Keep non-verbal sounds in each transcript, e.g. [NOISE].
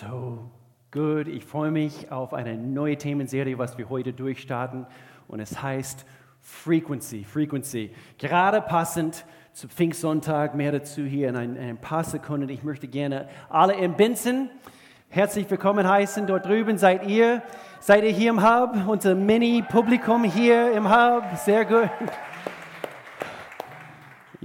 So gut. Ich freue mich auf eine neue Themenserie, was wir heute durchstarten. Und es heißt Frequency. Frequency. Gerade passend zu Pfingstsonntag. Mehr dazu hier in ein, ein paar Sekunden. Ich möchte gerne alle in Binzen herzlich willkommen heißen. Dort drüben seid ihr. Seid ihr hier im Hub? Unser Mini-Publikum hier im Hub. Sehr gut.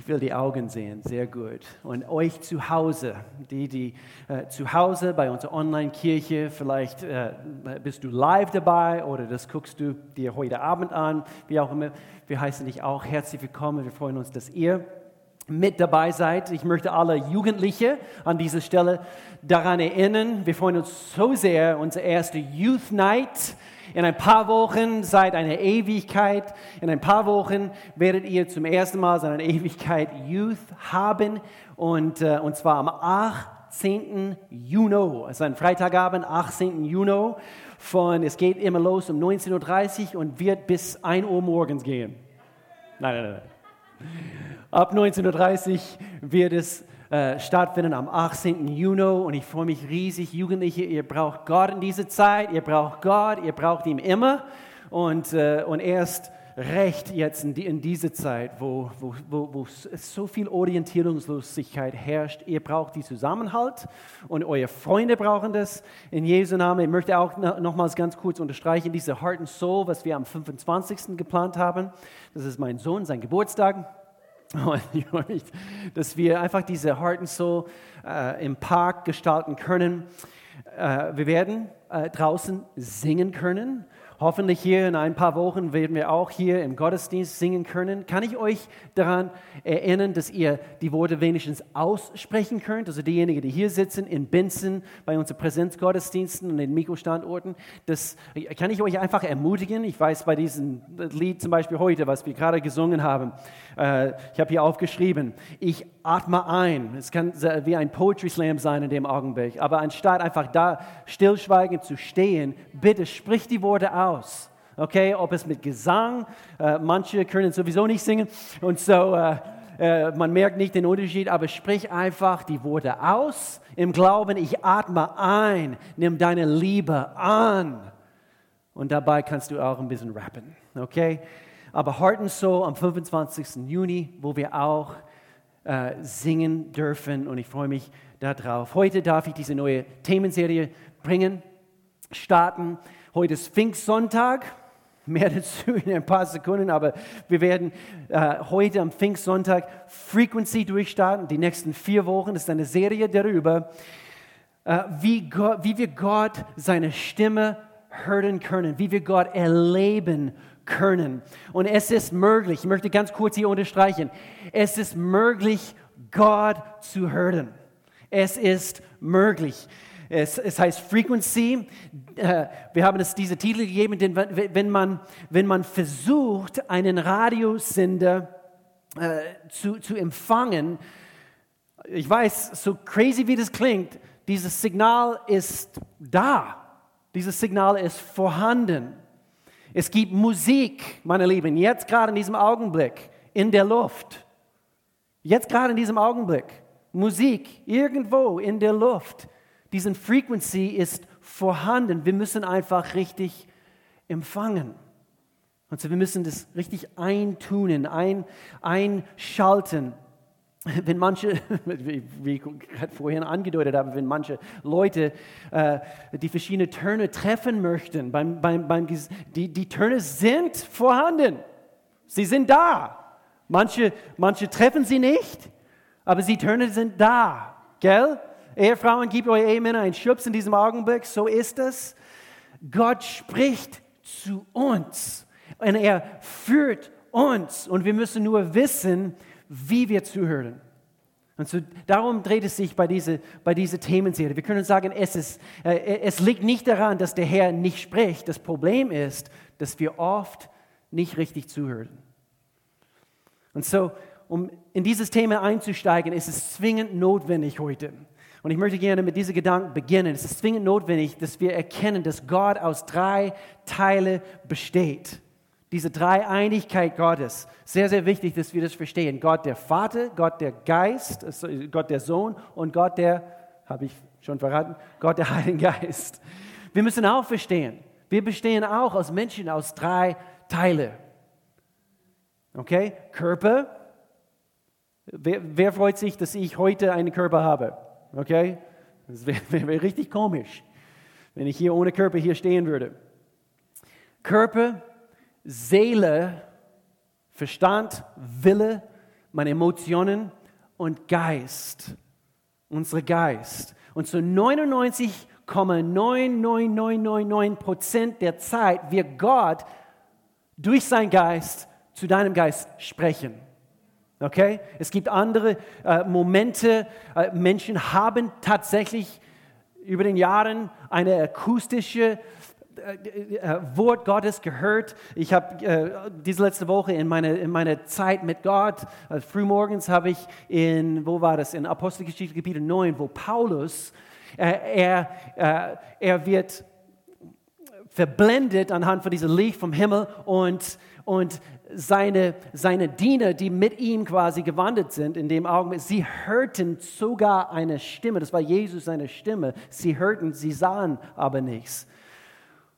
Ich will die Augen sehen, sehr gut. Und euch zu Hause, die, die äh, zu Hause bei unserer Online-Kirche, vielleicht äh, bist du live dabei oder das guckst du dir heute Abend an, wie auch immer. Wir heißen dich auch herzlich willkommen. Wir freuen uns, dass ihr mit dabei seid. Ich möchte alle Jugendliche an dieser Stelle daran erinnern. Wir freuen uns so sehr, unsere erste Youth Night in ein paar Wochen, seit einer Ewigkeit, in ein paar Wochen werdet ihr zum ersten Mal seit einer Ewigkeit Youth haben und, äh, und zwar am 18. Juni, es ist ein Freitagabend, 18. Juni, von, es geht immer los um 19.30 Uhr und wird bis 1 Uhr morgens gehen. Nein, nein, nein. Ab 19.30 Uhr wird es äh, stattfinden am 18. Juni und ich freue mich riesig. Jugendliche, ihr braucht Gott in dieser Zeit, ihr braucht Gott, ihr braucht ihn immer und, äh, und erst recht jetzt in, die, in dieser Zeit, wo, wo, wo, wo so viel Orientierungslosigkeit herrscht. Ihr braucht die Zusammenhalt und eure Freunde brauchen das in Jesu Namen. Ich möchte auch nochmals ganz kurz unterstreichen, diese Heart and Soul, was wir am 25. geplant haben. Das ist mein Sohn, sein Geburtstag. [LAUGHS] dass wir einfach diese Heart and Soul äh, im Park gestalten können. Äh, wir werden äh, draußen singen können. Hoffentlich hier in ein paar Wochen werden wir auch hier im Gottesdienst singen können. Kann ich euch daran erinnern, dass ihr die Worte wenigstens aussprechen könnt? Also diejenigen, die hier sitzen in Binzen bei unseren Präsenzgottesdiensten und den Mikrostandorten. Das kann ich euch einfach ermutigen. Ich weiß bei diesem Lied zum Beispiel heute, was wir gerade gesungen haben, äh, ich habe hier aufgeschrieben, ich atme ein. Es kann wie ein Poetry Slam sein in dem Augenblick. Aber anstatt einfach da stillschweigend zu stehen, bitte sprich die Worte aus. Okay, ob es mit Gesang, äh, manche können sowieso nicht singen und so, äh, äh, man merkt nicht den Unterschied, aber sprich einfach die Worte aus im Glauben, ich atme ein, nimm deine Liebe an. Und dabei kannst du auch ein bisschen rappen, okay? Aber Heart and Soul am 25. Juni, wo wir auch äh, singen dürfen und ich freue mich darauf. Heute darf ich diese neue Themenserie bringen, starten. Heute ist Pfingstsonntag. Mehr [LAUGHS] dazu in ein paar Sekunden, aber wir werden äh, heute am Pfingstsonntag Frequency durchstarten. Die nächsten vier Wochen ist eine Serie darüber, äh, wie, Gott, wie wir Gott seine Stimme hören können, wie wir Gott erleben können. Und es ist möglich, ich möchte ganz kurz hier unterstreichen, es ist möglich, Gott zu hören. Es ist möglich. Es, es heißt Frequency. Äh, wir haben es diese Titel gegeben, denn wenn man, wenn man versucht, einen Radiosender äh, zu, zu empfangen, ich weiß, so crazy wie das klingt, dieses Signal ist da. Dieses Signal ist vorhanden. Es gibt Musik, meine Lieben, jetzt gerade in diesem Augenblick in der Luft. Jetzt gerade in diesem Augenblick. Musik irgendwo in der Luft. Diese Frequency ist vorhanden. Wir müssen einfach richtig empfangen. Und so wir müssen das richtig eintunen, ein, einschalten [LAUGHS] wenn manche, [LAUGHS] wie ich gerade vorhin angedeutet habe, wenn manche Leute äh, die verschiedenen Töne treffen möchten, beim, beim, beim, die, die Töne sind vorhanden. Sie sind da. Manche, manche treffen sie nicht, aber die Töne sind da. Gell? Ehefrauen, gebt eure Ehemänner einen Schubs in diesem Augenblick. So ist es. Gott spricht zu uns und er führt uns und wir müssen nur wissen, wie wir zuhören. Und so, darum dreht es sich bei dieser, bei dieser Themenserie. Wir können sagen, es, ist, äh, es liegt nicht daran, dass der Herr nicht spricht. Das Problem ist, dass wir oft nicht richtig zuhören. Und so, um in dieses Thema einzusteigen, ist es zwingend notwendig heute. Und ich möchte gerne mit diesem Gedanken beginnen. Es ist zwingend notwendig, dass wir erkennen, dass Gott aus drei Teilen besteht. Diese Dreieinigkeit Gottes. Sehr, sehr wichtig, dass wir das verstehen. Gott der Vater, Gott der Geist, Gott der Sohn und Gott der, habe ich Schon verraten? Gott, der Heilige Geist. Wir müssen auch verstehen, wir bestehen auch als Menschen aus drei Teilen. Okay? Körper. Wer, wer freut sich, dass ich heute einen Körper habe? Okay? Das wäre [LAUGHS] wär, wär richtig komisch, wenn ich hier ohne Körper hier stehen würde. Körper, Seele, Verstand, Wille, meine Emotionen und Geist. Unser Geist. Und zu 99,99999 Prozent der Zeit wird Gott durch seinen Geist zu deinem Geist sprechen. Okay? Es gibt andere äh, Momente. Äh, Menschen haben tatsächlich über den Jahren eine akustische äh, äh, Wort Gottes gehört. Ich habe äh, diese letzte Woche in meiner in meine Zeit mit Gott, äh, frühmorgens habe ich in, wo war das, in Apostelgeschichte Kapitel 9, wo Paulus, er, er wird verblendet anhand von diesem Licht vom Himmel und, und seine, seine Diener, die mit ihm quasi gewandert sind in dem Augenblick, sie hörten sogar eine Stimme, das war Jesus seine Stimme, sie hörten, sie sahen aber nichts.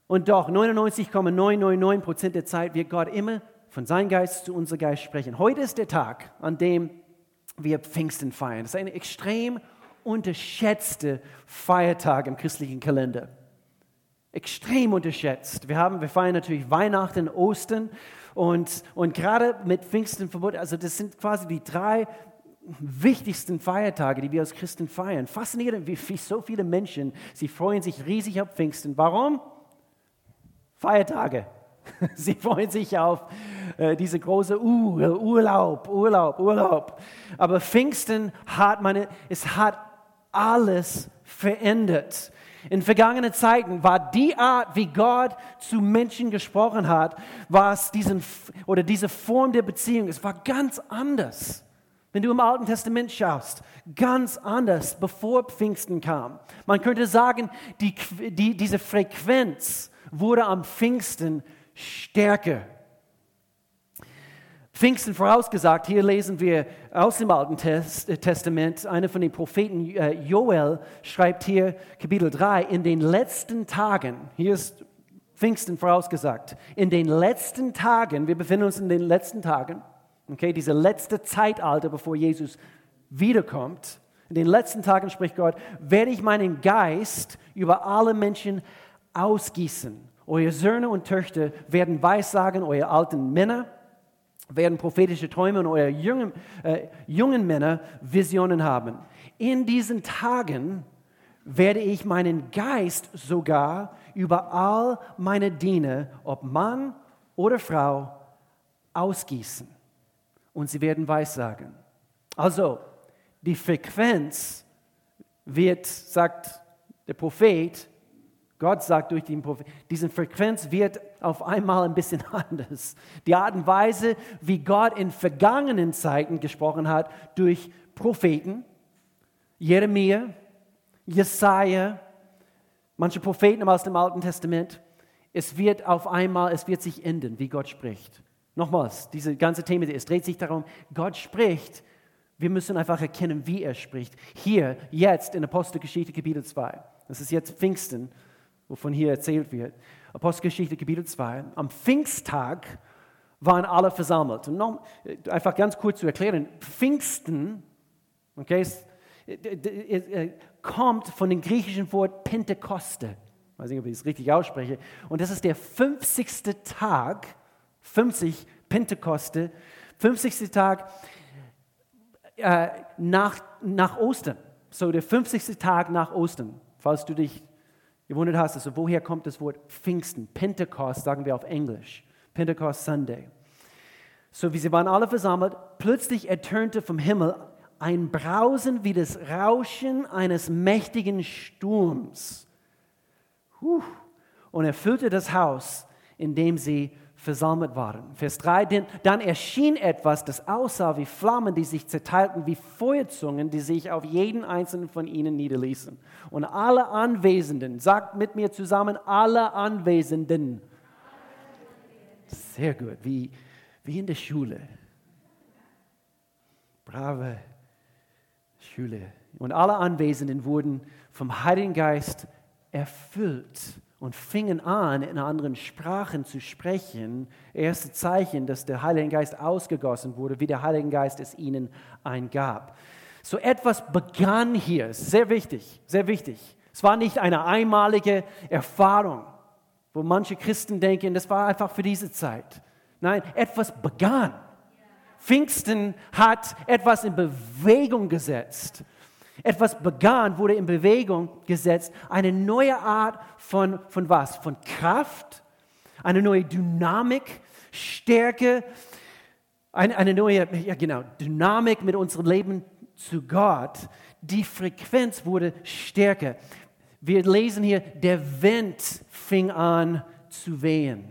Und doch 99,999 Prozent der Zeit wird Gott immer von seinem Geist zu unserem Geist sprechen. Heute ist der Tag, an dem wir Pfingsten feiern. Das ist ein extrem unterschätzter Feiertag im christlichen Kalender. Extrem unterschätzt. Wir, haben, wir feiern natürlich Weihnachten, Ostern und, und gerade mit Pfingsten verbunden. Also das sind quasi die drei wichtigsten Feiertage, die wir als Christen feiern. Faszinierend, wie, wie so viele Menschen, sie freuen sich riesig auf Pfingsten. Warum? Feiertage. [LAUGHS] Sie freuen sich auf äh, diese große Ur, Urlaub, Urlaub, Urlaub. Aber Pfingsten hat meine, es hat alles verändert. In vergangenen Zeiten war die Art, wie Gott zu Menschen gesprochen hat, war es diesen, oder diese Form der Beziehung, es war ganz anders. Wenn du im Alten Testament schaust, ganz anders, bevor Pfingsten kam. Man könnte sagen, die, die, diese Frequenz wurde am Pfingsten stärker. Pfingsten vorausgesagt, hier lesen wir aus dem Alten Testament, einer von den Propheten, äh, Joel, schreibt hier Kapitel 3, in den letzten Tagen, hier ist Pfingsten vorausgesagt, in den letzten Tagen, wir befinden uns in den letzten Tagen, okay, diese letzte Zeitalter, bevor Jesus wiederkommt, in den letzten Tagen spricht Gott, werde ich meinen Geist über alle Menschen ausgießen. Eure Söhne und Töchter werden Weissagen, eure alten Männer werden prophetische Träume und eure jungen, äh, jungen Männer Visionen haben. In diesen Tagen werde ich meinen Geist sogar über all meine Diener, ob Mann oder Frau, ausgießen. Und sie werden Weissagen. Also, die Frequenz wird, sagt der Prophet, Gott sagt durch den Prophet, diese Frequenz wird auf einmal ein bisschen [LAUGHS] anders. Die Art und Weise, wie Gott in vergangenen Zeiten gesprochen hat, durch Propheten, Jeremia, Jesaja, manche Propheten aus dem Alten Testament, es wird auf einmal, es wird sich ändern, wie Gott spricht. Nochmals, diese ganze Thema, es dreht sich darum, Gott spricht, wir müssen einfach erkennen, wie er spricht. Hier, jetzt in Apostelgeschichte Kapitel 2. Das ist jetzt Pfingsten wovon hier erzählt wird. Apostelgeschichte Kapitel 2. Am Pfingsttag waren alle versammelt. Und noch, äh, einfach ganz kurz zu erklären, Pfingsten, okay, ist, äh, kommt von dem griechischen Wort Pentekoste. Ich weiß nicht, ob ich es richtig ausspreche. Und das ist der 50. Tag, 50 Pentekoste, 50. Tag äh, nach, nach Ostern. So der 50. Tag nach Ostern, falls du dich gewundert hast, also woher kommt das Wort Pfingsten? Pentecost sagen wir auf Englisch. Pentecost Sunday. So wie sie waren alle versammelt, plötzlich ertönte vom Himmel ein Brausen wie das Rauschen eines mächtigen Sturms. Und erfüllte das Haus, in dem sie versammelt waren. Vers 3, dann erschien etwas, das aussah wie Flammen, die sich zerteilten, wie Feuerzungen, die sich auf jeden einzelnen von ihnen niederließen. Und alle Anwesenden, sagt mit mir zusammen, alle Anwesenden. Sehr gut, wie, wie in der Schule. Brave Schule. Und alle Anwesenden wurden vom Heiligen Geist erfüllt und fingen an, in anderen Sprachen zu sprechen. Erste Zeichen, dass der Heilige Geist ausgegossen wurde, wie der Heilige Geist es ihnen eingab. So etwas begann hier, sehr wichtig, sehr wichtig. Es war nicht eine einmalige Erfahrung, wo manche Christen denken, das war einfach für diese Zeit. Nein, etwas begann. Pfingsten hat etwas in Bewegung gesetzt. Etwas begann, wurde in Bewegung gesetzt. Eine neue Art von, von was? Von Kraft, eine neue Dynamik, Stärke, eine, eine neue ja genau, Dynamik mit unserem Leben zu Gott. Die Frequenz wurde stärker. Wir lesen hier, der Wind fing an zu wehen.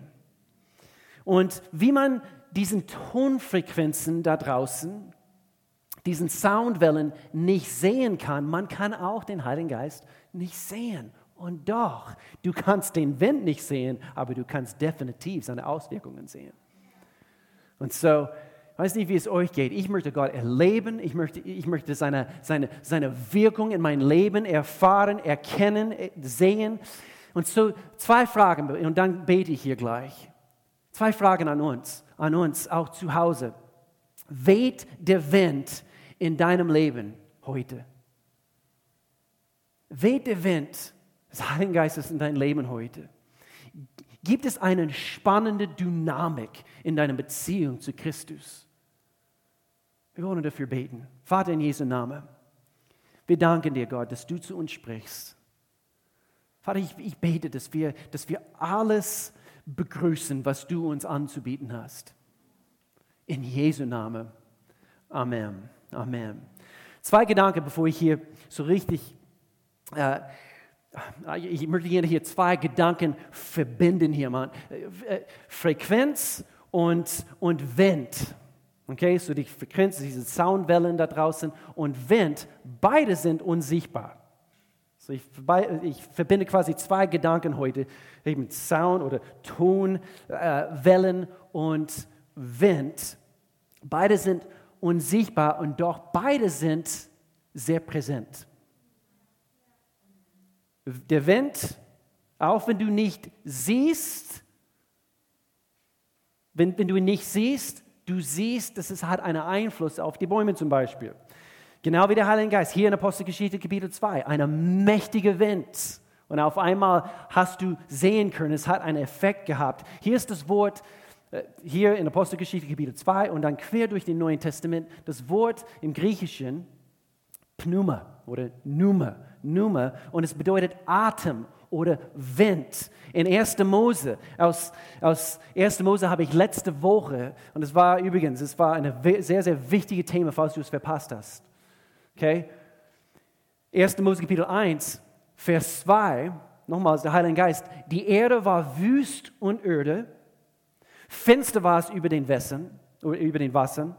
Und wie man diesen Tonfrequenzen da draußen, diesen Soundwellen nicht sehen kann, man kann auch den Heiligen Geist nicht sehen. Und doch, du kannst den Wind nicht sehen, aber du kannst definitiv seine Auswirkungen sehen. Und so, ich weiß nicht, wie es euch geht. Ich möchte Gott erleben. Ich möchte, ich möchte seine, seine, seine Wirkung in mein Leben erfahren, erkennen, sehen. Und so zwei Fragen, und dann bete ich hier gleich. Zwei Fragen an uns, an uns, auch zu Hause. Weht der Wind in deinem Leben heute? Weht der Wind des Heiligen Geistes in dein Leben heute? Gibt es eine spannende Dynamik in deiner Beziehung zu Christus? Wir wollen dafür beten. Vater in Jesu Namen, wir danken dir, Gott, dass du zu uns sprichst. Vater, ich, ich bete, dass wir, dass wir alles begrüßen, was du uns anzubieten hast. In Jesu Namen. Amen. Amen. Zwei Gedanken, bevor ich hier so richtig, äh, ich möchte gerne hier zwei Gedanken verbinden hier, Mann. Äh, Frequenz und, und Wind. Okay, so die Frequenz, diese Soundwellen da draußen und Wind, beide sind unsichtbar. So ich, ich, verbinde quasi zwei Gedanken heute, eben Sound oder Ton, äh, und Wind. Beide sind unsichtbar und doch beide sind sehr präsent. Der Wind, auch wenn du nicht siehst, wenn, wenn du ihn nicht siehst, du siehst, dass es hat einen Einfluss auf die Bäume zum Beispiel. Genau wie der Heilige Geist, hier in Apostelgeschichte Kapitel 2, eine mächtige Wind. Und auf einmal hast du sehen können, es hat einen Effekt gehabt. Hier ist das Wort, hier in Apostelgeschichte Kapitel 2 und dann quer durch den Neuen Testament, das Wort im Griechischen Pneuma oder Numa, Numa und es bedeutet Atem oder Wind. In 1. Mose, aus, aus 1. Mose habe ich letzte Woche, und es war übrigens, es war ein sehr, sehr wichtiges Thema, falls du es verpasst hast. Okay? 1. Mose Kapitel 1, Vers 2, nochmals der Heilige Geist. Die Erde war wüst und öde, finster war es über den Wässern, über den Wassern,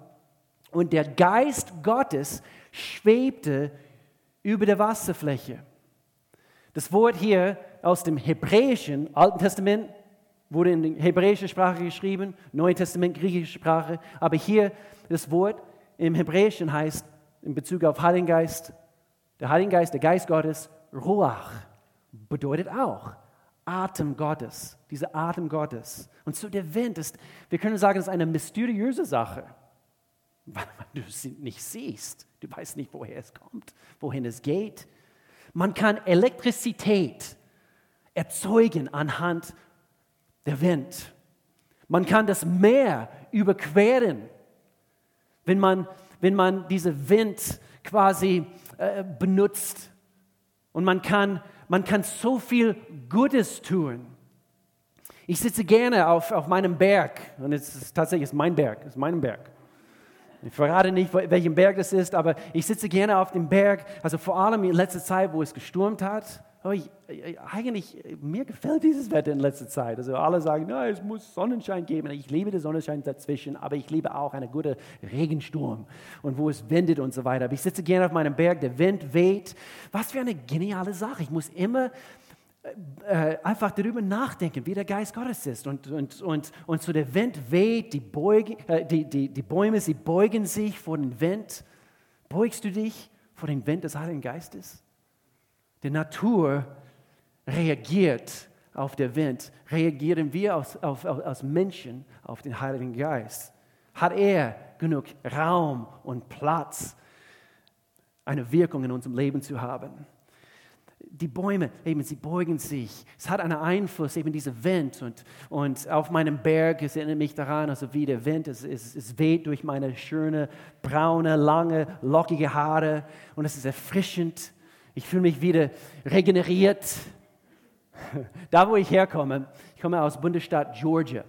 und der Geist Gottes schwebte über der Wasserfläche. Das Wort hier aus dem Hebräischen, Alten Testament, wurde in der hebräischen Sprache geschrieben, Neuen Testament griechische Sprache, aber hier das Wort im Hebräischen heißt in Bezug auf Heiligen Geist, der Heilige Geist, der Geist Gottes, Ruach, bedeutet auch Atem Gottes, dieser Atem Gottes. Und so der Wind ist, wir können sagen, es ist eine mysteriöse Sache, [LAUGHS] weil du es nicht siehst. Du weißt nicht, woher es kommt, wohin es geht. Man kann Elektrizität erzeugen anhand der Wind. Man kann das Meer überqueren, wenn man wenn man diesen Wind quasi äh, benutzt. Und man kann, man kann so viel Gutes tun. Ich sitze gerne auf, auf meinem Berg und es ist tatsächlich mein Berg, es ist mein Berg. Ich verrate nicht, welchen Berg das ist, aber ich sitze gerne auf dem Berg, also vor allem in letzter Zeit, wo es gestürmt hat. Aber ich, eigentlich, mir gefällt dieses Wetter in letzter Zeit. Also alle sagen, na, es muss Sonnenschein geben. Ich liebe den Sonnenschein dazwischen, aber ich liebe auch einen guten Regensturm und wo es windet und so weiter. Aber ich sitze gerne auf meinem Berg, der Wind weht. Was für eine geniale Sache. Ich muss immer äh, einfach darüber nachdenken, wie der Geist Gottes ist. Und, und, und, und so der Wind weht, die, Beuge, äh, die, die, die Bäume, sie beugen sich vor dem Wind. Beugst du dich vor dem Wind des Heiligen Geistes? Die Natur reagiert auf den Wind. Reagieren wir als, auf, als Menschen auf den Heiligen Geist? Hat er genug Raum und Platz, eine Wirkung in unserem Leben zu haben? die Bäume, eben, sie beugen sich. Es hat einen Einfluss, eben dieser Wind. Und, und auf meinem Berg, es erinnert mich daran, also wie der Wind, es, es, es weht durch meine schöne, braune, lange, lockige Haare. Und es ist erfrischend. Ich fühle mich wieder regeneriert. Da, wo ich herkomme, ich komme aus Bundesstaat Georgia,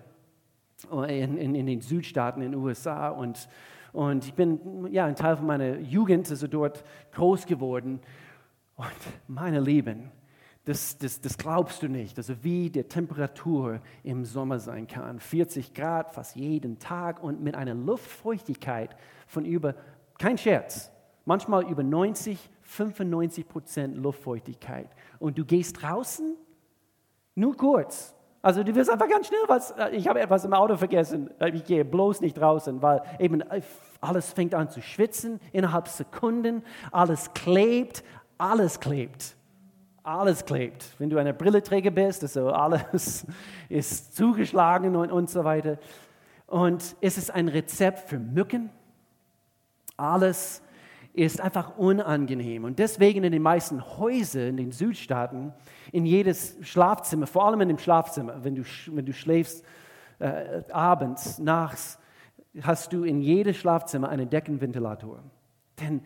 in, in, in den Südstaaten in den USA. Und, und ich bin ja, ein Teil von meiner Jugend, also dort groß geworden. Und meine Lieben, das, das, das glaubst du nicht, also wie die Temperatur im Sommer sein kann. 40 Grad fast jeden Tag und mit einer Luftfeuchtigkeit von über, kein Scherz, manchmal über 90, 95 Prozent Luftfeuchtigkeit. Und du gehst draußen, nur kurz. Also du wirst einfach ganz schnell was, äh, ich habe etwas im Auto vergessen, äh, ich gehe bloß nicht draußen, weil eben äh, alles fängt an zu schwitzen innerhalb Sekunden, alles klebt, alles klebt. Alles klebt. Wenn du eine Brilleträger bist, also alles [LAUGHS] ist zugeschlagen und, und so weiter. Und es ist ein Rezept für Mücken. Alles ist einfach unangenehm. Und deswegen in den meisten Häusern in den Südstaaten, in jedes Schlafzimmer, vor allem in dem Schlafzimmer, wenn du, wenn du schläfst äh, abends, nachts, hast du in jedes Schlafzimmer einen Deckenventilator. Denn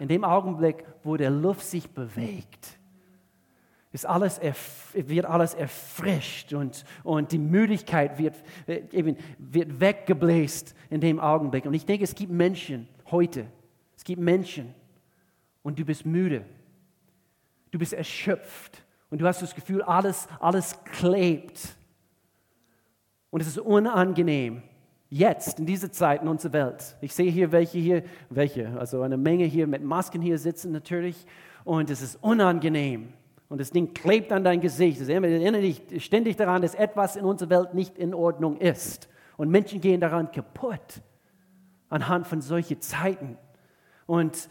in dem Augenblick, wo der Luft sich bewegt, ist alles wird alles erfrischt und, und die Müdigkeit wird, äh, wird weggebläst in dem Augenblick. Und ich denke, es gibt Menschen heute, es gibt Menschen und du bist müde, du bist erschöpft und du hast das Gefühl, alles, alles klebt und es ist unangenehm jetzt, in dieser Zeit in unserer Welt. Ich sehe hier welche hier, welche, also eine Menge hier mit Masken hier sitzen natürlich und es ist unangenehm. Und das Ding klebt an dein Gesicht. Es erinnert dich ständig daran, dass etwas in unserer Welt nicht in Ordnung ist. Und Menschen gehen daran kaputt anhand von solchen Zeiten. Und,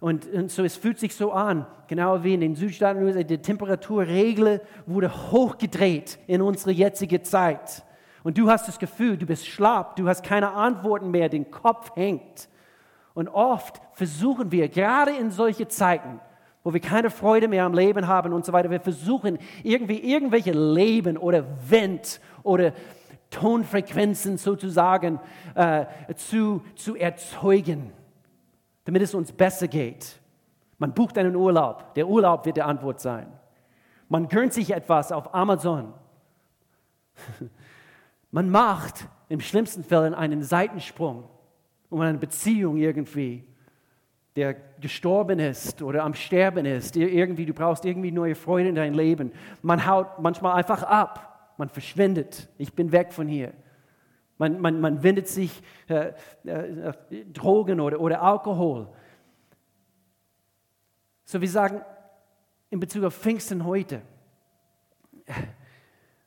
und, und so, es fühlt sich so an, genau wie in den Südstaaten, die Temperaturregel wurde hochgedreht in unsere jetzige Zeit. Und du hast das Gefühl, du bist schlapp, du hast keine Antworten mehr, den Kopf hängt. Und oft versuchen wir, gerade in solche Zeiten, wo wir keine Freude mehr am Leben haben und so weiter, wir versuchen irgendwie irgendwelche Leben oder Wind oder Tonfrequenzen sozusagen äh, zu, zu erzeugen, damit es uns besser geht. Man bucht einen Urlaub, der Urlaub wird die Antwort sein. Man gönnt sich etwas auf Amazon. [LAUGHS] Man macht im schlimmsten Fall einen Seitensprung, um eine Beziehung irgendwie, der gestorben ist oder am Sterben ist, irgendwie, du brauchst irgendwie neue Freude in dein Leben. Man haut manchmal einfach ab, man verschwindet, ich bin weg von hier. Man, man, man wendet sich äh, äh, Drogen oder, oder Alkohol. So wir sagen in Bezug auf Pfingsten heute,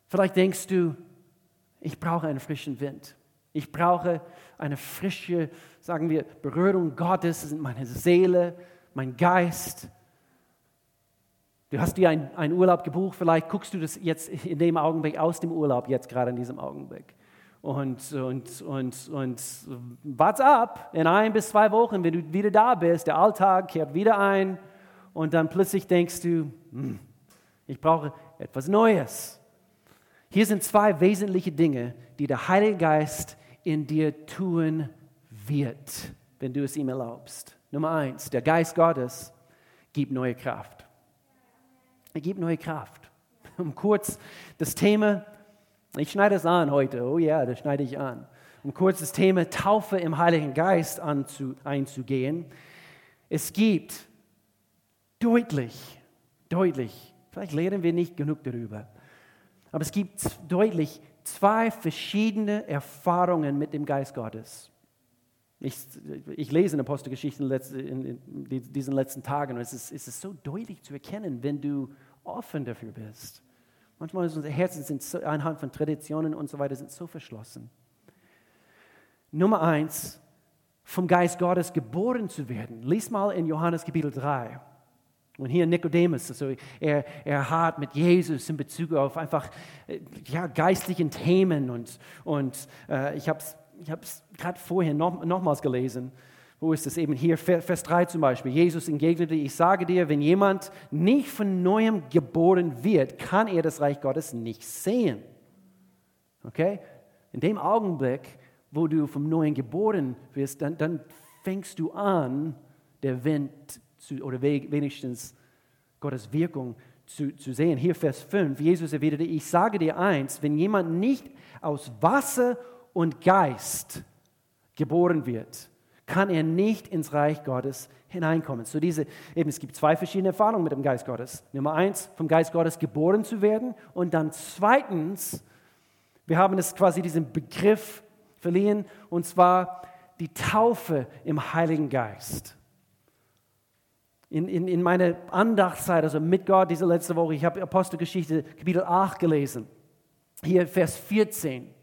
vielleicht denkst du, ich brauche einen frischen Wind. Ich brauche eine frische, sagen wir, Berührung Gottes in meine Seele, mein Geist. Du hast dir einen Urlaub gebucht, vielleicht guckst du das jetzt in dem Augenblick aus dem Urlaub, jetzt gerade in diesem Augenblick. Und, und, und, und warte ab, in ein bis zwei Wochen, wenn du wieder da bist, der Alltag kehrt wieder ein und dann plötzlich denkst du, hm, ich brauche etwas Neues. Hier sind zwei wesentliche Dinge, die der Heilige Geist in dir tun wird, wenn du es ihm erlaubst. Nummer eins, der Geist Gottes gibt neue Kraft. Er gibt neue Kraft. Um kurz das Thema, ich schneide es an heute, oh ja, das schneide ich an. Um kurz das Thema Taufe im Heiligen Geist anzu, einzugehen. Es gibt deutlich, deutlich, vielleicht lernen wir nicht genug darüber, aber es gibt deutlich zwei verschiedene Erfahrungen mit dem Geist Gottes. Ich, ich lese in Apostelgeschichten in diesen letzten Tagen und es ist, es ist so deutlich zu erkennen, wenn du offen dafür bist. Manchmal sind unsere Herzen sind so, anhand von Traditionen und so weiter sind so verschlossen. Nummer eins, vom Geist Gottes geboren zu werden. Lies mal in Johannes Kapitel 3. Und hier Nikodemus, also er, er hat mit Jesus in Bezug auf einfach äh, ja, geistlichen Themen und, und äh, ich habe es ich gerade vorher noch, nochmals gelesen. Wo ist es eben hier? Vers 3 zum Beispiel. Jesus entgegnete, ich sage dir, wenn jemand nicht von neuem geboren wird, kann er das Reich Gottes nicht sehen. Okay? In dem Augenblick, wo du vom Neuen geboren wirst, dann, dann fängst du an, der Wind zu, oder wenigstens Gottes Wirkung zu, zu sehen. Hier Vers 5, Jesus erwiderte, ich sage dir eins, wenn jemand nicht aus Wasser und Geist geboren wird, kann er nicht ins Reich Gottes hineinkommen. So diese, eben, es gibt zwei verschiedene Erfahrungen mit dem Geist Gottes. Nummer eins, vom Geist Gottes geboren zu werden und dann zweitens, wir haben es quasi diesen Begriff verliehen, und zwar die Taufe im Heiligen Geist. In, in, in meiner Andachtszeit, also mit Gott diese letzte Woche, ich habe Apostelgeschichte Kapitel 8 gelesen. Hier Vers 14.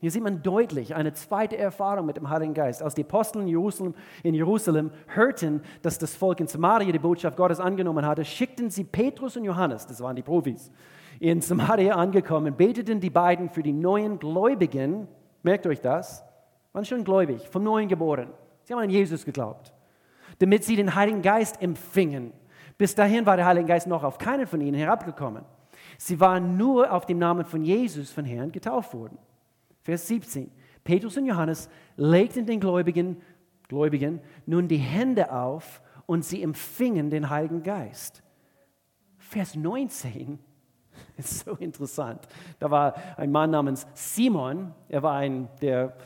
Hier sieht man deutlich eine zweite Erfahrung mit dem Heiligen Geist. Als die Apostel in Jerusalem, in Jerusalem hörten, dass das Volk in Samaria die Botschaft Gottes angenommen hatte, schickten sie Petrus und Johannes, das waren die Profis, in Samaria angekommen, beteten die beiden für die neuen Gläubigen, merkt euch das, waren schon gläubig, vom Neuen geboren. Sie haben an Jesus geglaubt, damit sie den Heiligen Geist empfingen. Bis dahin war der Heilige Geist noch auf keinen von ihnen herabgekommen. Sie waren nur auf dem Namen von Jesus von Herrn getauft worden. Vers 17. Petrus und Johannes legten den Gläubigen, Gläubigen nun die Hände auf und sie empfingen den Heiligen Geist. Vers 19 [LAUGHS] ist so interessant. Da war ein Mann namens Simon, er war ein, der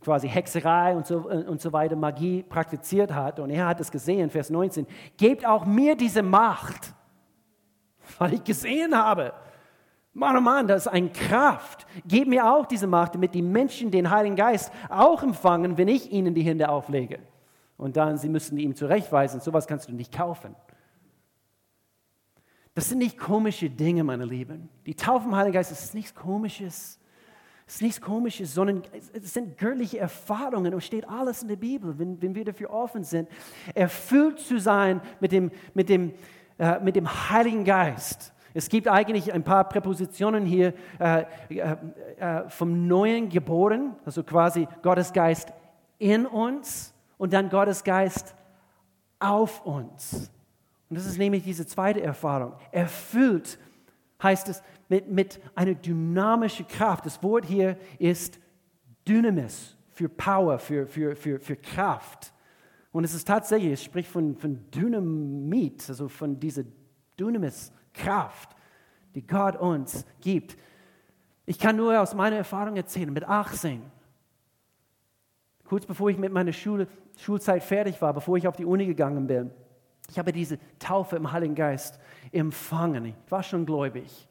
quasi Hexerei und so, und so weiter, Magie praktiziert hat. Und er hat es gesehen, Vers 19, gebt auch mir diese Macht, [LAUGHS] weil ich gesehen habe, Mann, oh Mann, das ist eine Kraft. Gib mir auch diese Macht, damit die Menschen den Heiligen Geist auch empfangen, wenn ich ihnen die Hände auflege. Und dann, sie müssen ihm zurechtweisen. Sowas kannst du nicht kaufen. Das sind nicht komische Dinge, meine Lieben. Die Taufe im Heiligen Geist ist nichts Komisches. Es ist nichts Komisches, sondern es sind göttliche Erfahrungen und steht alles in der Bibel, wenn, wenn wir dafür offen sind, erfüllt zu sein mit dem, mit dem, äh, mit dem Heiligen Geist. Es gibt eigentlich ein paar Präpositionen hier äh, äh, äh, vom Neuen geboren, also quasi Gottes Geist in uns und dann Gottes Geist auf uns. Und das ist nämlich diese zweite Erfahrung. Erfüllt heißt es mit, mit einer dynamischen Kraft. Das Wort hier ist Dynamis, für Power, für, für, für, für Kraft. Und es ist tatsächlich, es spricht von, von Dynamit, also von dieser Dynamis, Kraft, die Gott uns gibt. Ich kann nur aus meiner Erfahrung erzählen, mit 18, kurz bevor ich mit meiner Schule, Schulzeit fertig war, bevor ich auf die Uni gegangen bin, ich habe diese Taufe im Heiligen Geist empfangen. Ich war schon gläubig.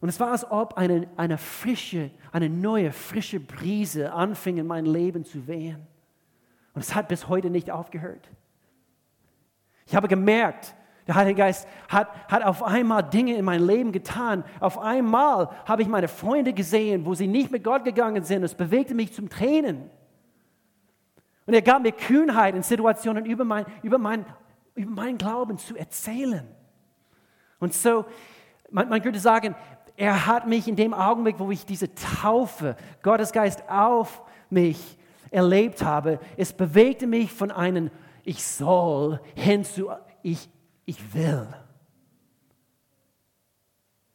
Und es war, als ob eine, eine frische, eine neue, frische Brise anfing, in mein Leben zu wehen. Und es hat bis heute nicht aufgehört. Ich habe gemerkt, der Heilige Geist hat, hat auf einmal Dinge in mein Leben getan. Auf einmal habe ich meine Freunde gesehen, wo sie nicht mit Gott gegangen sind. Es bewegte mich zum Tränen. Und er gab mir Kühnheit in Situationen über, mein, über, mein, über meinen Glauben zu erzählen. Und so, man, man könnte sagen, er hat mich in dem Augenblick, wo ich diese Taufe, Gottes Geist auf mich erlebt habe, es bewegte mich von einem Ich soll hin zu Ich ich will.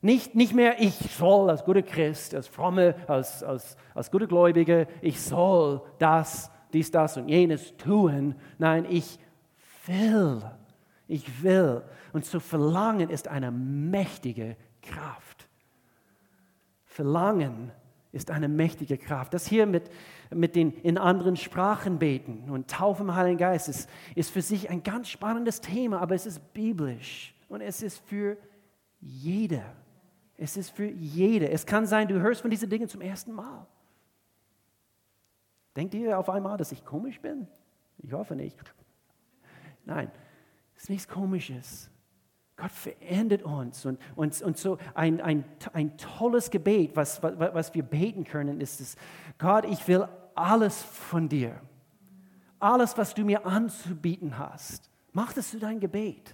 Nicht, nicht mehr, ich soll als guter Christ, als fromme, als, als, als guter Gläubige, ich soll das, dies, das und jenes tun. Nein, ich will. Ich will. Und zu verlangen ist eine mächtige Kraft. Verlangen ist eine mächtige Kraft. Das hier mit, mit den in anderen Sprachen beten und Taufe im Heiligen Geist ist, ist für sich ein ganz spannendes Thema, aber es ist biblisch und es ist für jeder. Es ist für jede. Es kann sein, du hörst von diesen Dingen zum ersten Mal. Denkt ihr auf einmal, dass ich komisch bin? Ich hoffe nicht. Nein, es ist nichts Komisches. Gott verändert uns. Und, und, und so ein, ein, ein tolles Gebet, was, was, was wir beten können, ist es, Gott, ich will alles von dir. alles, was du mir anzubieten hast. Mach das zu dein Gebet.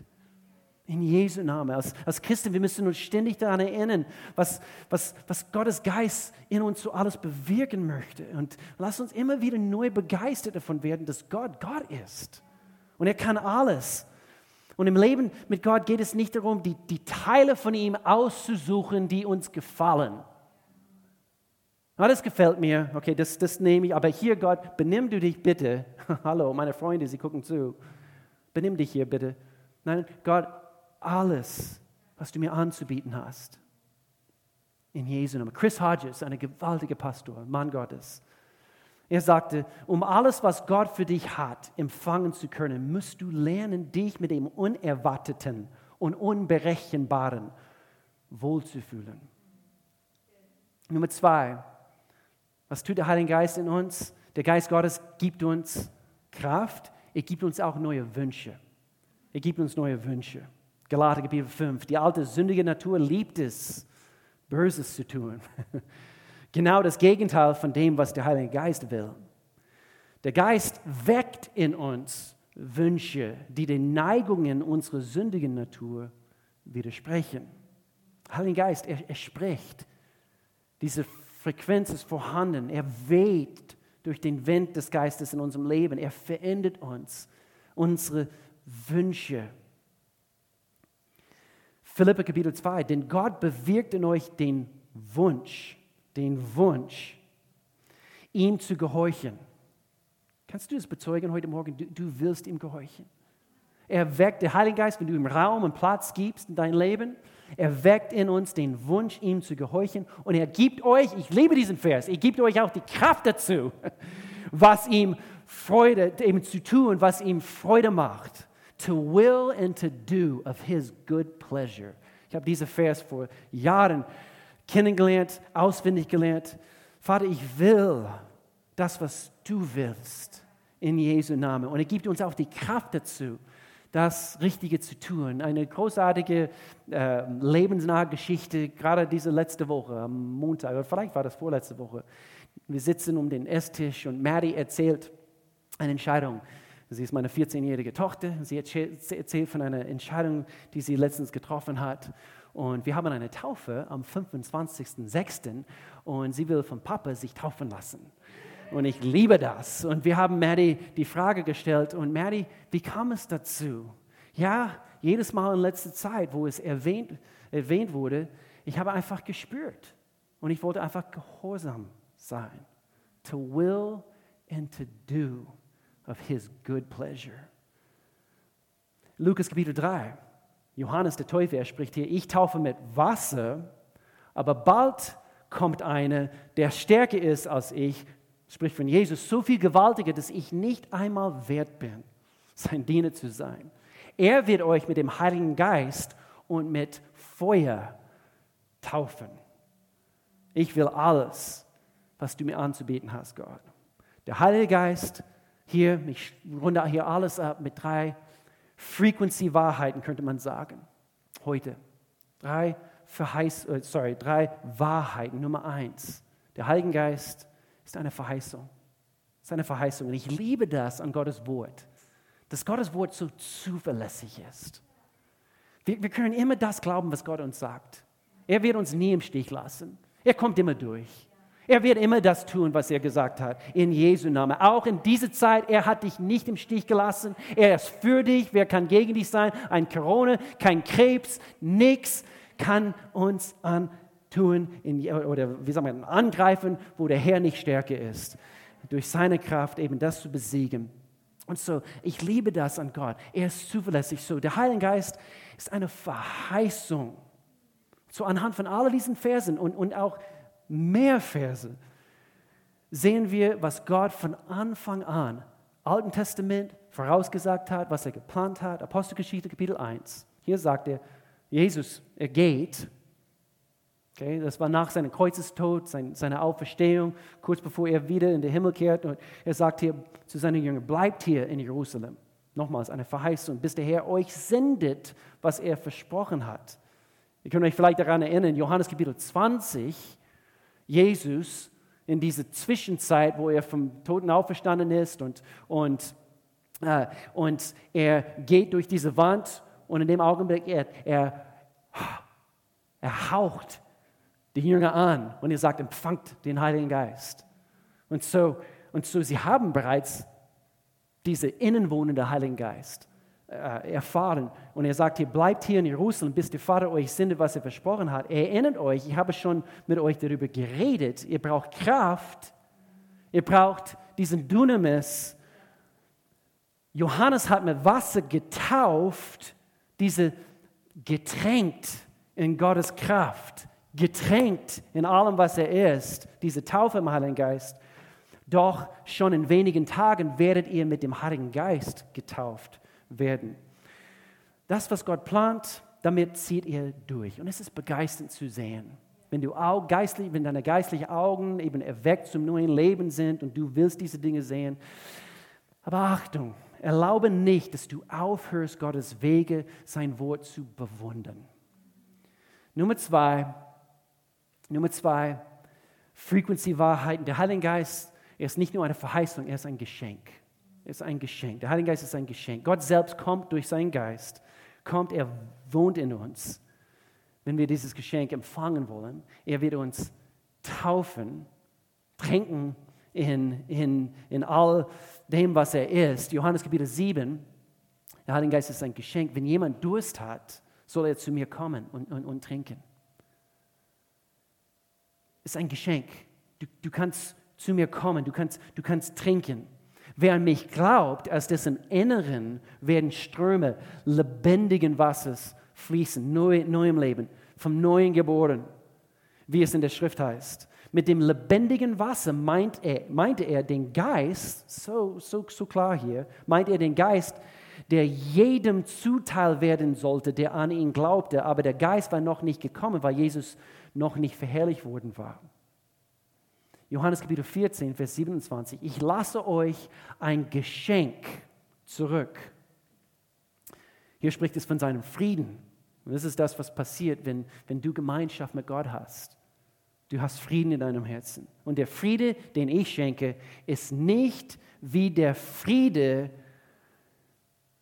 In Jesu Namen. Als, als Christen, wir müssen uns ständig daran erinnern, was, was, was Gottes Geist in uns so alles bewirken möchte. Und lass uns immer wieder neu begeistert davon werden, dass Gott Gott ist. Und er kann alles. Und im Leben mit Gott geht es nicht darum, die, die Teile von ihm auszusuchen, die uns gefallen. Na, das gefällt mir, okay, das, das nehme ich, aber hier, Gott, benimm du dich bitte. [LAUGHS] Hallo, meine Freunde, sie gucken zu. Benimm dich hier bitte. Nein, Gott, alles, was du mir anzubieten hast. In Jesu Namen. Chris Hodges, ein gewaltiger Pastor, Mann Gottes. Er sagte, um alles, was Gott für dich hat, empfangen zu können, musst du lernen, dich mit dem Unerwarteten und Unberechenbaren wohlzufühlen. Nummer zwei, was tut der Heilige Geist in uns? Der Geist Gottes gibt uns Kraft, er gibt uns auch neue Wünsche. Er gibt uns neue Wünsche. Galater Kapitel 5. Die alte sündige Natur liebt es, Böses zu tun. [LAUGHS] genau das Gegenteil von dem, was der Heilige Geist will. Der Geist weckt in uns Wünsche, die den Neigungen unserer sündigen Natur widersprechen. Der Heilige Geist, er, er spricht. Diese Frequenz ist vorhanden. Er weht durch den Wind des Geistes in unserem Leben. Er verändert uns, unsere Wünsche. Philippa Kapitel 2, denn Gott bewirkt in euch den Wunsch, den Wunsch, ihm zu gehorchen. Kannst du das bezeugen heute Morgen? Du, du willst ihm gehorchen. Er weckt, der Heilige Geist, wenn du ihm Raum und Platz gibst in dein Leben, er weckt in uns den Wunsch, ihm zu gehorchen. Und er gibt euch, ich liebe diesen Vers, er gibt euch auch die Kraft dazu, [LAUGHS] was ihm Freude, eben zu tun, was ihm Freude macht to will and to do of his good pleasure. Ich habe diesen Vers vor Jahren kennengelernt, auswendig gelernt. Vater, ich will das, was du willst, in Jesu Namen. Und er gibt uns auch die Kraft dazu, das Richtige zu tun. Eine großartige äh, lebensnahe Geschichte, gerade diese letzte Woche, am Montag, oder vielleicht war das vorletzte Woche. Wir sitzen um den Esstisch und Maddie erzählt eine Entscheidung, Sie ist meine 14-jährige Tochter. Sie erzählt von einer Entscheidung, die sie letztens getroffen hat. Und wir haben eine Taufe am 25.06. und sie will von Papa sich taufen lassen. Und ich liebe das. Und wir haben Maddie die Frage gestellt. Und Maddie, wie kam es dazu? Ja, jedes Mal in letzter Zeit, wo es erwähnt, erwähnt wurde, ich habe einfach gespürt. Und ich wollte einfach gehorsam sein. To will and to do of his good pleasure. Lukas Kapitel 3. Johannes der Täufer, er spricht hier, ich taufe mit Wasser, aber bald kommt einer, der stärker ist als ich, spricht von Jesus, so viel gewaltiger, dass ich nicht einmal wert bin, sein Diener zu sein. Er wird euch mit dem Heiligen Geist und mit Feuer taufen. Ich will alles, was du mir anzubieten hast, Gott. Der Heilige Geist hier, ich runde hier alles ab mit drei Frequency-Wahrheiten, könnte man sagen, heute. Drei, Verheiß, äh, sorry, drei Wahrheiten. Nummer eins, der Heilige Geist ist eine Verheißung. Ist eine Verheißung. Und ich liebe das an Gottes Wort, dass Gottes Wort so zuverlässig ist. Wir, wir können immer das glauben, was Gott uns sagt. Er wird uns nie im Stich lassen. Er kommt immer durch. Er wird immer das tun, was er gesagt hat, in Jesu Namen. Auch in dieser Zeit, er hat dich nicht im Stich gelassen. Er ist für dich. Wer kann gegen dich sein? Ein Corona, kein Krebs, nichts kann uns antun in, oder wie sagen wir, angreifen, wo der Herr nicht stärker ist. Durch seine Kraft eben das zu besiegen. Und so, ich liebe das an Gott. Er ist zuverlässig so. Der Heilige Geist ist eine Verheißung. So anhand von all diesen Versen und, und auch mehr Verse sehen wir, was Gott von Anfang an, Alten Testament, vorausgesagt hat, was er geplant hat. Apostelgeschichte Kapitel 1. Hier sagt er, Jesus, er geht. Okay, das war nach seinem Kreuzestod, sein, seiner Auferstehung, kurz bevor er wieder in den Himmel kehrt. Und er sagt hier zu seinen Jüngern, bleibt hier in Jerusalem. Nochmals eine Verheißung, bis der Herr euch sendet, was er versprochen hat. Ihr könnt euch vielleicht daran erinnern, Johannes Kapitel 20, Jesus in diese Zwischenzeit, wo er vom Toten auferstanden ist und, und Äh, und er geht durch diese Wand und in dem Augenblick, er, er, er haucht die Jünger an und er sagt, empfangt den Heiligen Geist. Und so, und so sie haben bereits diese innenwohnende Heiligen Geist äh, erfahren. Und er sagt, ihr bleibt hier in Jerusalem, bis der Vater euch sendet, was er versprochen hat. Erinnert euch, ich habe schon mit euch darüber geredet, ihr braucht Kraft, ihr braucht diesen Dynamis. Johannes hat mit Wasser getauft, diese getränkt in Gottes Kraft, getränkt in allem, was er ist, diese Taufe im Heiligen Geist. Doch schon in wenigen Tagen werdet ihr mit dem Heiligen Geist getauft werden. Das, was Gott plant, damit zieht ihr durch. Und es ist begeisternd zu sehen. Wenn, du geistlich, wenn deine geistlichen Augen eben erweckt zum neuen Leben sind und du willst diese Dinge sehen. Aber Achtung, erlaube nicht, dass du aufhörst, Gottes Wege, sein Wort zu bewundern. Nummer zwei, Nummer zwei, Frequency-Wahrheiten. Der Heilige Geist, er ist nicht nur eine Verheißung, er ist ein Geschenk. Er ist ein Geschenk. Der Heilige Geist ist ein Geschenk. Gott selbst kommt durch seinen Geist, kommt, er wohnt in uns. Wenn wir dieses Geschenk empfangen wollen, er wird uns taufen, tränken in, in, in all dem, was er ist. Johannes Kapitel 7, der Heilige Geist ist ein Geschenk. Wenn jemand Durst hat, soll er zu mir kommen und, und, und trinken. Ist ein Geschenk. Du, du kannst zu mir kommen, du kannst, du kannst trinken. Wer an mich glaubt, aus dessen Inneren werden Ströme lebendigen Wassers fließen, neu, neuem Leben, vom Neuen geboren, wie es in der Schrift heißt. Mit dem lebendigen Wasser meint er, meinte er den Geist, so, so, so klar hier, meint er den Geist, der jedem zuteil werden sollte, der an ihn glaubte. Aber der Geist war noch nicht gekommen, weil Jesus noch nicht verherrlicht worden war. Johannes Kapitel 14, Vers 27. Ich lasse euch ein Geschenk zurück. Hier spricht es von seinem Frieden. Und das ist das, was passiert, wenn, wenn du Gemeinschaft mit Gott hast. Du hast Frieden in deinem Herzen. Und der Friede, den ich schenke, ist nicht wie der Friede,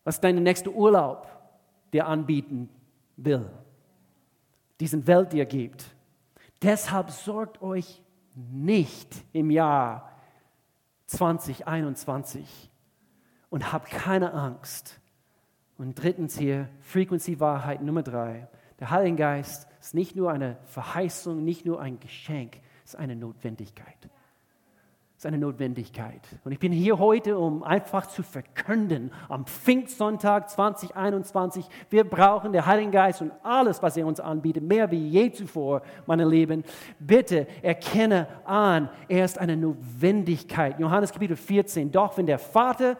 was dein nächster Urlaub dir anbieten will, diesen Welt dir gibt. Deshalb sorgt euch nicht im Jahr 2021 und hab keine Angst. Und drittens hier, Frequency-Wahrheit Nummer drei. Der Heilige Geist ist nicht nur eine Verheißung, nicht nur ein Geschenk, es ist eine Notwendigkeit ist eine Notwendigkeit. Und ich bin hier heute, um einfach zu verkünden, am Pfingstsonntag 2021, wir brauchen den Heiligen Geist und alles, was er uns anbietet, mehr wie je zuvor, meine Lieben. Bitte erkenne an, er ist eine Notwendigkeit. Johannes Kapitel 14, doch wenn der Vater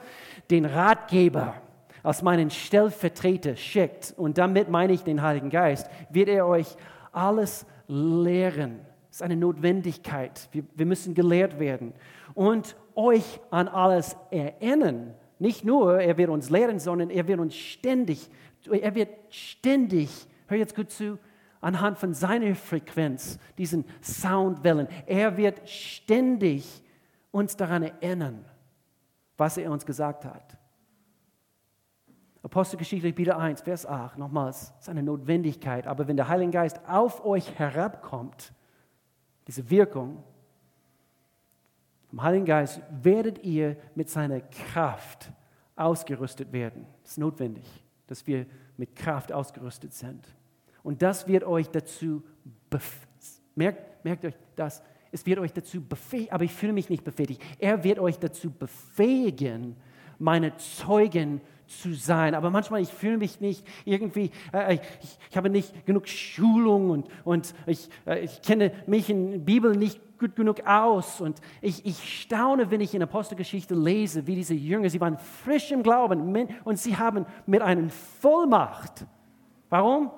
den Ratgeber als meinen Stellvertreter schickt, und damit meine ich den Heiligen Geist, wird er euch alles lehren ist eine Notwendigkeit. Wir, wir müssen gelehrt werden und euch an alles erinnern. Nicht nur, er wird uns lehren, sondern er wird uns ständig, er wird ständig, hör jetzt gut zu, anhand von seiner Frequenz, diesen Soundwellen, er wird ständig uns daran erinnern, was er uns gesagt hat. Apostelgeschichte Kapitel 1, Vers 8, nochmals, ist eine Notwendigkeit. Aber wenn der Heilige Geist auf euch herabkommt, diese Wirkung vom Heiligen Geist, werdet ihr mit seiner Kraft ausgerüstet werden. Es ist notwendig, dass wir mit Kraft ausgerüstet sind. Und das wird euch dazu, merkt, merkt euch das, es wird euch dazu befähigen, aber ich fühle mich nicht befähigt. Er wird euch dazu befähigen, meine Zeugen zu zu sein. Aber manchmal, ich fühle mich nicht irgendwie, äh, ich, ich, habe nicht genug Schulung und, und ich, äh, ich kenne mich in der Bibel nicht gut genug aus. Und ich, ich staune, wenn ich in Apostelgeschichte lese, wie diese Jünger, sie waren frisch im Glauben und sie haben mit einer Vollmacht. Warum?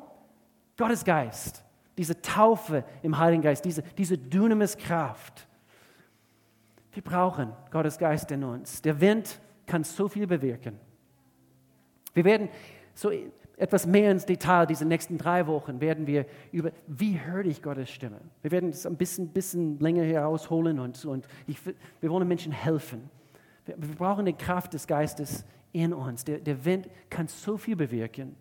Gottes Geist, diese Taufe im Heiligen Geist, diese, diese Dynamis-Kraft. Wir brauchen Gottes Geist in uns. Der Wind kann so viel bewirken. Wir werden so etwas mehr ins Detail, diese nächsten drei Wochen, werden wir über, wie höre ich Gottes Stimme? Wir werden es ein bisschen, bisschen länger herausholen und, und ich, wir wollen Menschen helfen. Wir, wir brauchen die Kraft des Geistes in uns. Der, der Wind kann so viel bewirken.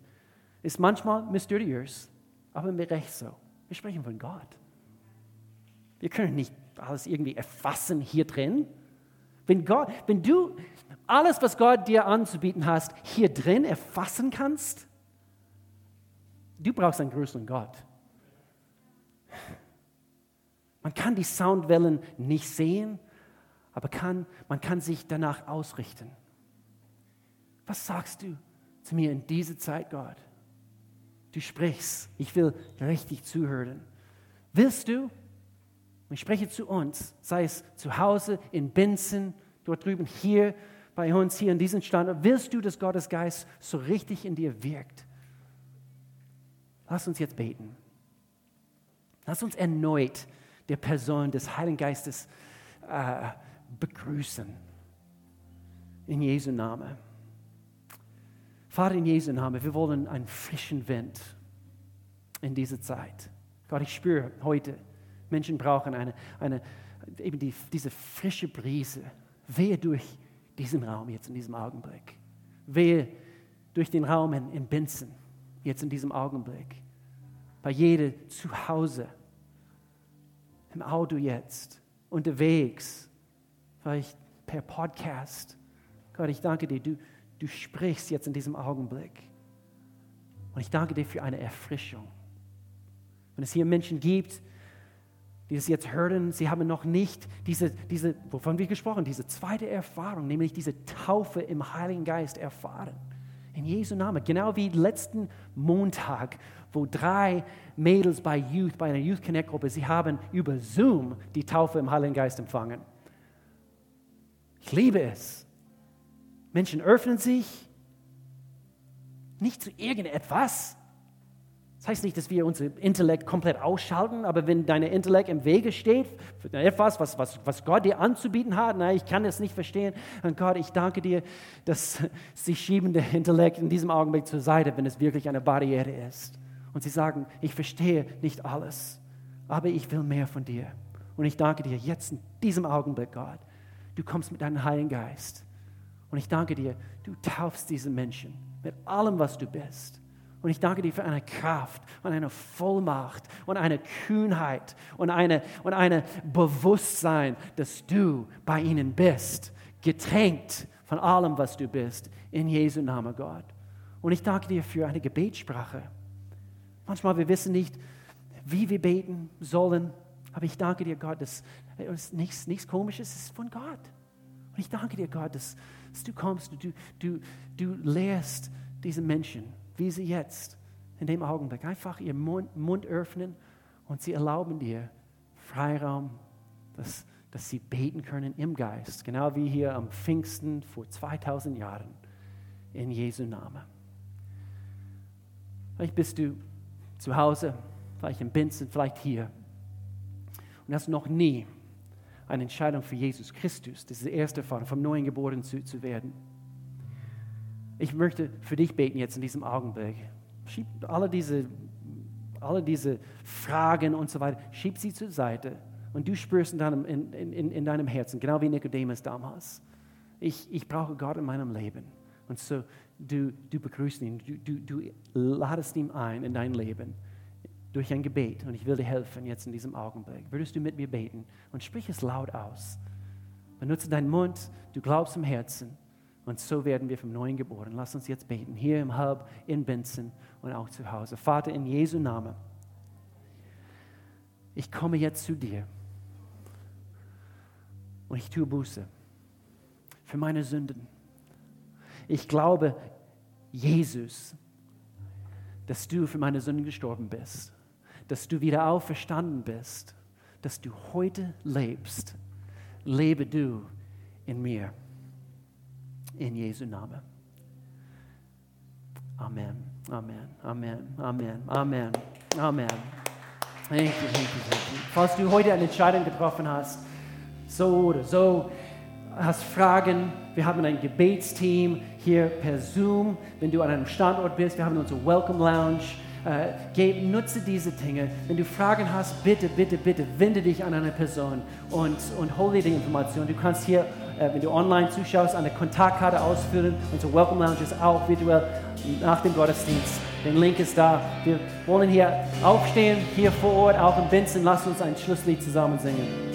Ist manchmal mysteriös, aber mir recht so. Wir sprechen von Gott. Wir können nicht alles irgendwie erfassen hier drin. Wenn, Gott, wenn du alles, was Gott dir anzubieten hast, hier drin erfassen kannst, du brauchst einen größeren Gott. Man kann die Soundwellen nicht sehen, aber kann, man kann sich danach ausrichten. Was sagst du zu mir in dieser Zeit, Gott? Du sprichst. Ich will richtig zuhören. Willst du? Ich spreche zu uns, sei es zu Hause, in Binzen, dort drüben, hier bei uns, hier in diesem Standort. Willst du, dass Gottes Geist so richtig in dir wirkt? Lass uns jetzt beten. Lass uns erneut der Person des Heiligen Geistes äh, begrüßen. In Jesu Namen. Vater, in Jesu Namen, wir wollen einen frischen Wind in dieser Zeit. Gott, ich spüre heute, Menschen brauchen eine, eine, eben die, diese frische Brise. Wehe durch diesen Raum jetzt in diesem Augenblick. Wehe durch den Raum in, in Binzen jetzt in diesem Augenblick. Bei jedem zu Hause, im Auto jetzt, unterwegs, vielleicht per Podcast. Gott, ich danke dir, du, du sprichst jetzt in diesem Augenblick. Und ich danke dir für eine Erfrischung. Wenn es hier Menschen gibt, die das jetzt hören, sie haben noch nicht diese, diese, wovon wir gesprochen, diese zweite Erfahrung, nämlich diese Taufe im Heiligen Geist erfahren. In Jesu Namen. Genau wie letzten Montag, wo drei Mädels bei Youth, bei einer Youth Connect Gruppe, sie haben über Zoom die Taufe im Heiligen Geist empfangen. Ich liebe es. Menschen öffnen sich nicht zu irgendetwas, das heißt nicht, dass wir unser Intellekt komplett ausschalten, aber wenn dein Intellekt im Wege steht für etwas, was, was, was Gott dir anzubieten hat, na, ich kann das nicht verstehen, dann Gott, ich danke dir, dass [LAUGHS] sie schieben der Intellekt in diesem Augenblick zur Seite, wenn es wirklich eine Barriere ist. Und sie sagen, ich verstehe nicht alles, aber ich will mehr von dir. Und ich danke dir jetzt in diesem Augenblick, Gott, du kommst mit deinem Heiligen Geist. Und ich danke dir, du taufst diese Menschen mit allem, was du bist. Und ich danke dir für eine Kraft und eine Vollmacht und eine Kühnheit und eine, und eine Bewusstsein, dass du bei ihnen bist, getränkt von allem, was du bist, in Jesu Namen, Gott. Und ich danke dir für eine Gebetssprache. Manchmal wir wissen nicht, wie wir beten sollen, aber ich danke dir, Gott, dass es nichts, nichts Komisches ist von Gott. Und ich danke dir, Gott, dass, dass du kommst, du, du, du lehrst diese Menschen wie sie jetzt in dem Augenblick einfach ihren Mund, Mund öffnen und sie erlauben dir Freiraum, dass, dass sie beten können im Geist, genau wie hier am Pfingsten vor 2000 Jahren in Jesu Namen. Vielleicht bist du zu Hause, vielleicht in Binzen, vielleicht hier und hast noch nie eine Entscheidung für Jesus Christus, das ist die erste Erfahrung, vom Neuen geboren zu, zu werden ich möchte für dich beten jetzt in diesem Augenblick. Schieb alle diese, alle diese Fragen und so weiter, schieb sie zur Seite. Und du spürst in deinem, in, in, in deinem Herzen, genau wie Nikodemus damals, ich, ich brauche Gott in meinem Leben. Und so, du, du begrüßt ihn, du, du, du ladest ihn ein in dein Leben durch ein Gebet. Und ich will dir helfen jetzt in diesem Augenblick. Würdest du mit mir beten und sprich es laut aus. Benutze deinen Mund, du glaubst im Herzen. Und so werden wir vom Neuen geboren. Lass uns jetzt beten, hier im Hub, in Benson und auch zu Hause. Vater, in Jesu Namen, ich komme jetzt zu dir und ich tue Buße für meine Sünden. Ich glaube, Jesus, dass du für meine Sünden gestorben bist, dass du wieder auferstanden bist, dass du heute lebst. Lebe du in mir in Jesu Namen. Amen, Amen, Amen, Amen, Amen, Amen. Thank you, thank you, thank you. Falls du heute eine Entscheidung getroffen hast, so oder so, hast Fragen, wir haben ein Gebetsteam hier per Zoom. Wenn du an einem Standort bist, wir haben unsere Welcome Lounge. Äh, geh, nutze diese Dinge. Wenn du Fragen hast, bitte, bitte, bitte, wende dich an eine Person und, und hol dir die Information. Du kannst hier wenn du online zuschaust, eine Kontaktkarte ausfüllen. Unsere Welcome Lounge ist auch virtuell nach dem Gottesdienst. Der Link ist da. Wir wollen hier aufstehen, hier vor Ort, auch in Vincent. Lass uns ein Schlusslied zusammen singen.